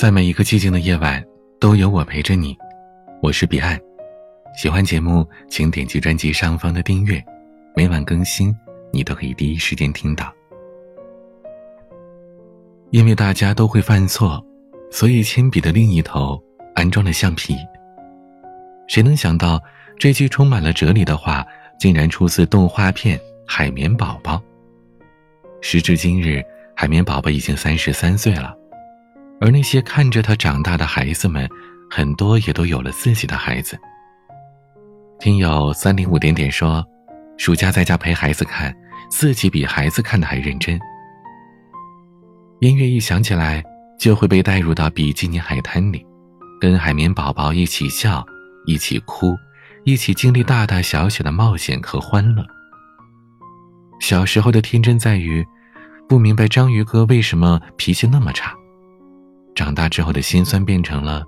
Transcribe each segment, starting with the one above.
在每一个寂静的夜晚，都有我陪着你。我是彼岸，喜欢节目请点击专辑上方的订阅，每晚更新，你都可以第一时间听到。因为大家都会犯错，所以铅笔的另一头安装了橡皮。谁能想到这句充满了哲理的话，竟然出自动画片《海绵宝宝》。时至今日，海绵宝宝已经三十三岁了。而那些看着他长大的孩子们，很多也都有了自己的孩子。听友三零五点点说，暑假在家陪孩子看，自己比孩子看的还认真。音乐一响起来，就会被带入到比基尼海滩里，跟海绵宝宝一起笑，一起哭，一起经历大大小小的冒险和欢乐。小时候的天真在于，不明白章鱼哥为什么脾气那么差。长大之后的心酸变成了，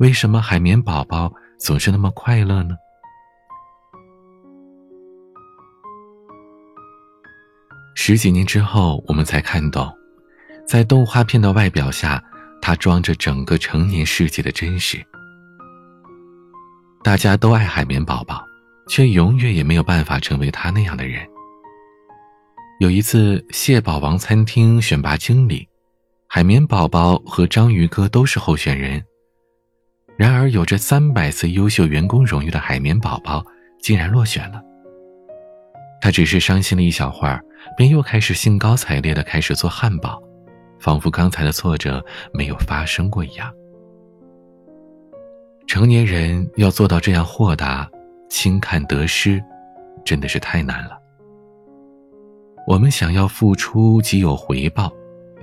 为什么海绵宝宝总是那么快乐呢？十几年之后，我们才看懂，在动画片的外表下，它装着整个成年世界的真实。大家都爱海绵宝宝，却永远也没有办法成为他那样的人。有一次，蟹堡王餐厅选拔经理。海绵宝宝和章鱼哥都是候选人，然而有着三百次优秀员工荣誉的海绵宝宝竟然落选了。他只是伤心了一小会儿，便又开始兴高采烈的开始做汉堡，仿佛刚才的挫折没有发生过一样。成年人要做到这样豁达、轻看得失，真的是太难了。我们想要付出即有回报。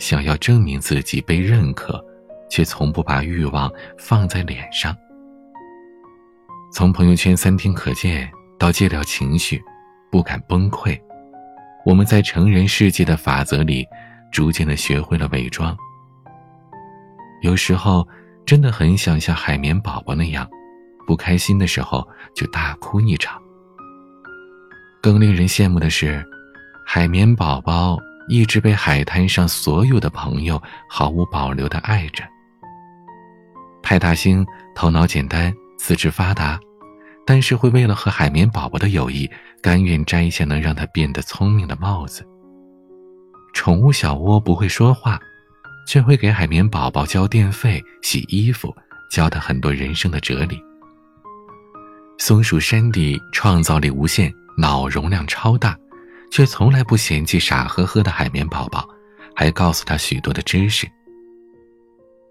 想要证明自己被认可，却从不把欲望放在脸上。从朋友圈三天可见到戒掉情绪，不敢崩溃，我们在成人世界的法则里，逐渐的学会了伪装。有时候真的很想像海绵宝宝那样，不开心的时候就大哭一场。更令人羡慕的是，海绵宝宝。一直被海滩上所有的朋友毫无保留的爱着。派大星头脑简单，四肢发达，但是会为了和海绵宝宝的友谊，甘愿摘下能让他变得聪明的帽子。宠物小窝不会说话，却会给海绵宝宝交电费、洗衣服，教他很多人生的哲理。松鼠山迪创造力无限，脑容量超大。却从来不嫌弃傻呵呵的海绵宝宝，还告诉他许多的知识。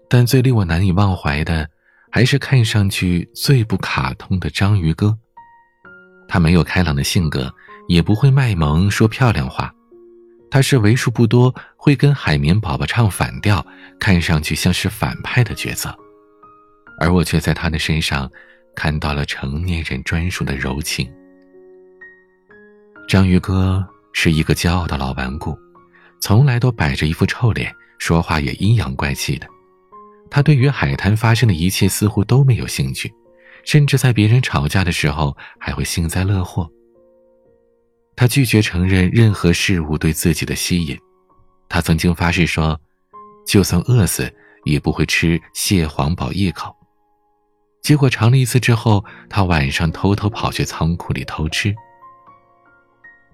但最令我难以忘怀的，还是看上去最不卡通的章鱼哥。他没有开朗的性格，也不会卖萌说漂亮话，他是为数不多会跟海绵宝宝唱反调，看上去像是反派的角色。而我却在他的身上，看到了成年人专属的柔情。章鱼哥是一个骄傲的老顽固，从来都摆着一副臭脸，说话也阴阳怪气的。他对于海滩发生的一切似乎都没有兴趣，甚至在别人吵架的时候还会幸灾乐祸。他拒绝承认任何事物对自己的吸引。他曾经发誓说，就算饿死也不会吃蟹黄堡一口。结果尝了一次之后，他晚上偷偷跑去仓库里偷吃。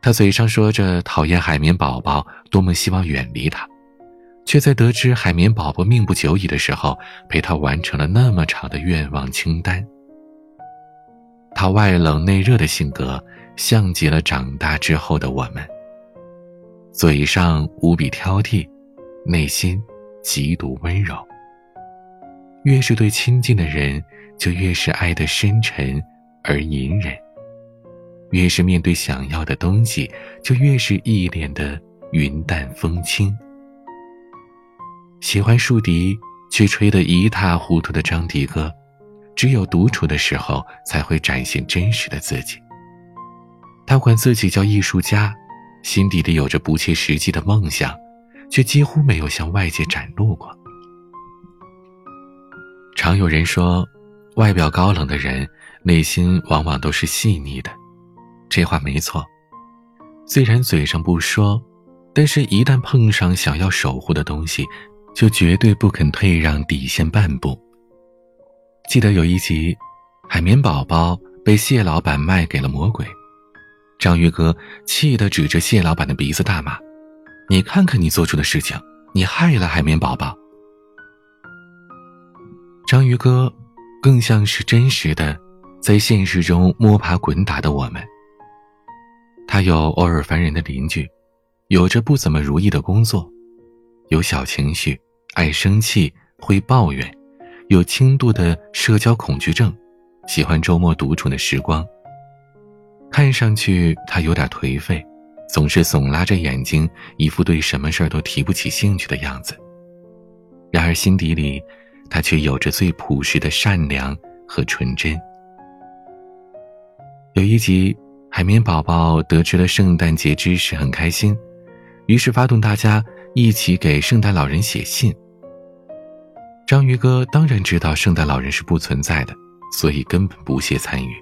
他嘴上说着讨厌海绵宝宝，多么希望远离他，却在得知海绵宝宝命不久矣的时候，陪他完成了那么长的愿望清单。他外冷内热的性格，像极了长大之后的我们。嘴上无比挑剔，内心极度温柔。越是对亲近的人，就越是爱得深沉而隐忍。越是面对想要的东西，就越是一脸的云淡风轻。喜欢竖笛却吹得一塌糊涂的张迪哥，只有独处的时候才会展现真实的自己。他管自己叫艺术家，心底里有着不切实际的梦想，却几乎没有向外界展露过。常有人说，外表高冷的人，内心往往都是细腻的。这话没错，虽然嘴上不说，但是一旦碰上想要守护的东西，就绝对不肯退让底线半步。记得有一集，海绵宝宝被蟹老板卖给了魔鬼，章鱼哥气得指着蟹老板的鼻子大骂：“你看看你做出的事情，你害了海绵宝宝。”章鱼哥更像是真实的，在现实中摸爬滚打的我们。他有偶尔烦人的邻居，有着不怎么如意的工作，有小情绪。爱生气，会抱怨，有轻度的社交恐惧症，喜欢周末独处的时光。看上去他有点颓废，总是耸拉着眼睛，一副对什么事儿都提不起兴趣的样子。然而心底里，他却有着最朴实的善良和纯真。有一集，海绵宝宝得知了圣诞节知识，很开心，于是发动大家一起给圣诞老人写信。章鱼哥当然知道圣诞老人是不存在的，所以根本不屑参与。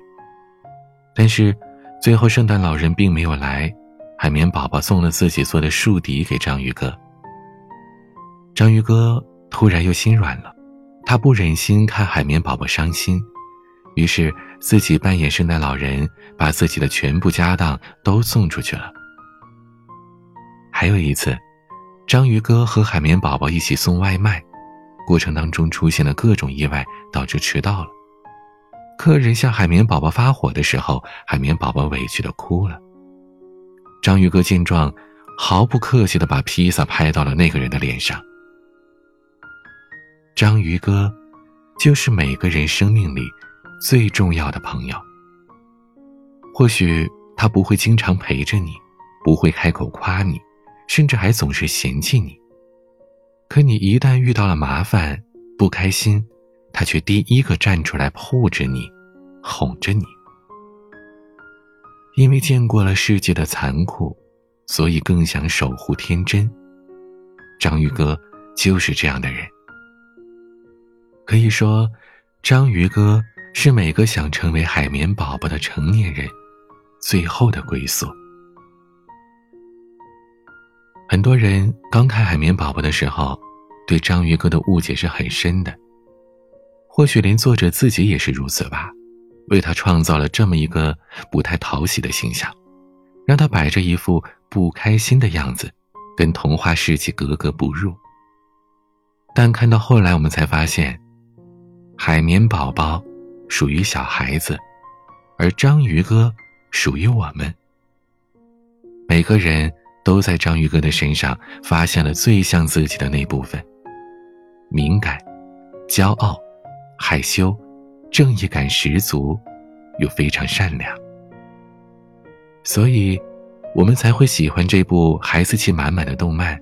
但是，最后圣诞老人并没有来，海绵宝宝送了自己做的树笛给章鱼哥。章鱼哥突然又心软了，他不忍心看海绵宝宝伤心，于是自己扮演圣诞老人，把自己的全部家当都送出去了。还有一次，章鱼哥和海绵宝宝一起送外卖。过程当中出现了各种意外，导致迟到了。客人向海绵宝宝发火的时候，海绵宝宝委屈的哭了。章鱼哥见状，毫不客气的把披萨拍到了那个人的脸上。章鱼哥，就是每个人生命里最重要的朋友。或许他不会经常陪着你，不会开口夸你，甚至还总是嫌弃你。可你一旦遇到了麻烦、不开心，他却第一个站出来护着你，哄着你。因为见过了世界的残酷，所以更想守护天真。章鱼哥就是这样的人。可以说，章鱼哥是每个想成为海绵宝宝的成年人最后的归宿。很多人刚看海绵宝宝的时候，对章鱼哥的误解是很深的。或许连作者自己也是如此吧，为他创造了这么一个不太讨喜的形象，让他摆着一副不开心的样子，跟童话世界格格不入。但看到后来，我们才发现，海绵宝宝属于小孩子，而章鱼哥属于我们。每个人。都在章鱼哥的身上发现了最像自己的那部分：敏感、骄傲、害羞、正义感十足，又非常善良。所以，我们才会喜欢这部孩子气满满的动漫。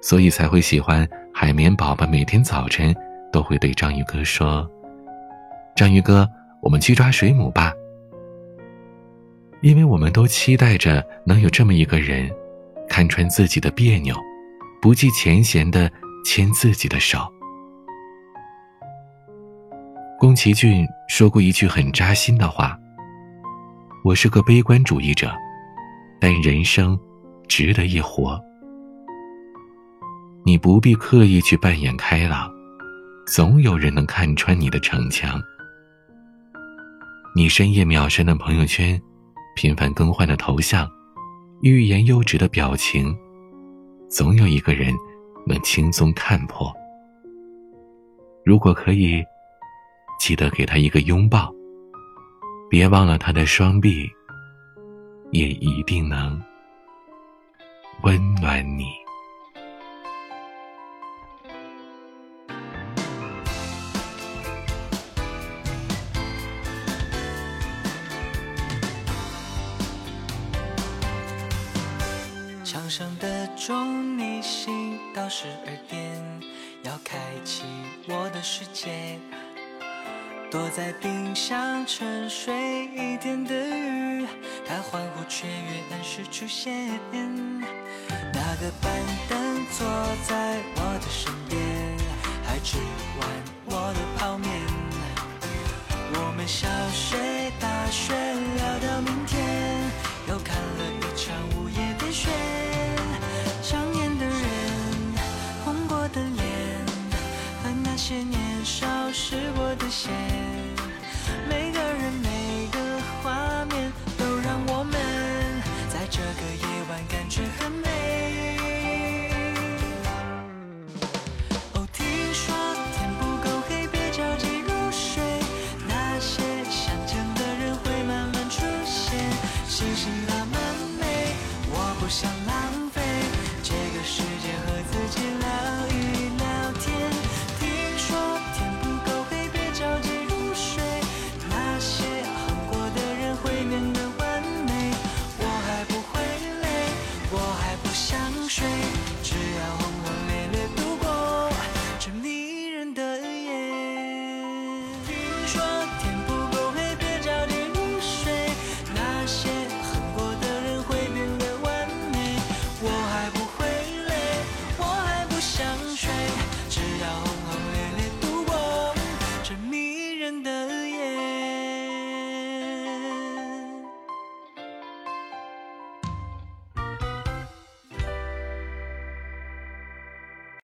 所以才会喜欢海绵宝宝每天早晨都会对章鱼哥说：“章鱼哥，我们去抓水母吧。”因为我们都期待着能有这么一个人，看穿自己的别扭，不计前嫌的牵自己的手。宫崎骏说过一句很扎心的话：“我是个悲观主义者，但人生值得一活。你不必刻意去扮演开朗，总有人能看穿你的逞强。你深夜秒删的朋友圈。”频繁更换的头像，欲言又止的表情，总有一个人能轻松看破。如果可以，记得给他一个拥抱。别忘了他的双臂，也一定能温暖你。钟，你醒到十二点，要开启我的世界。躲在冰箱沉睡一天的鱼，它欢呼雀跃，按时出现。那个板凳坐在我的身边，还吃完我的泡面。我们小睡大睡，聊到明天，又看了是我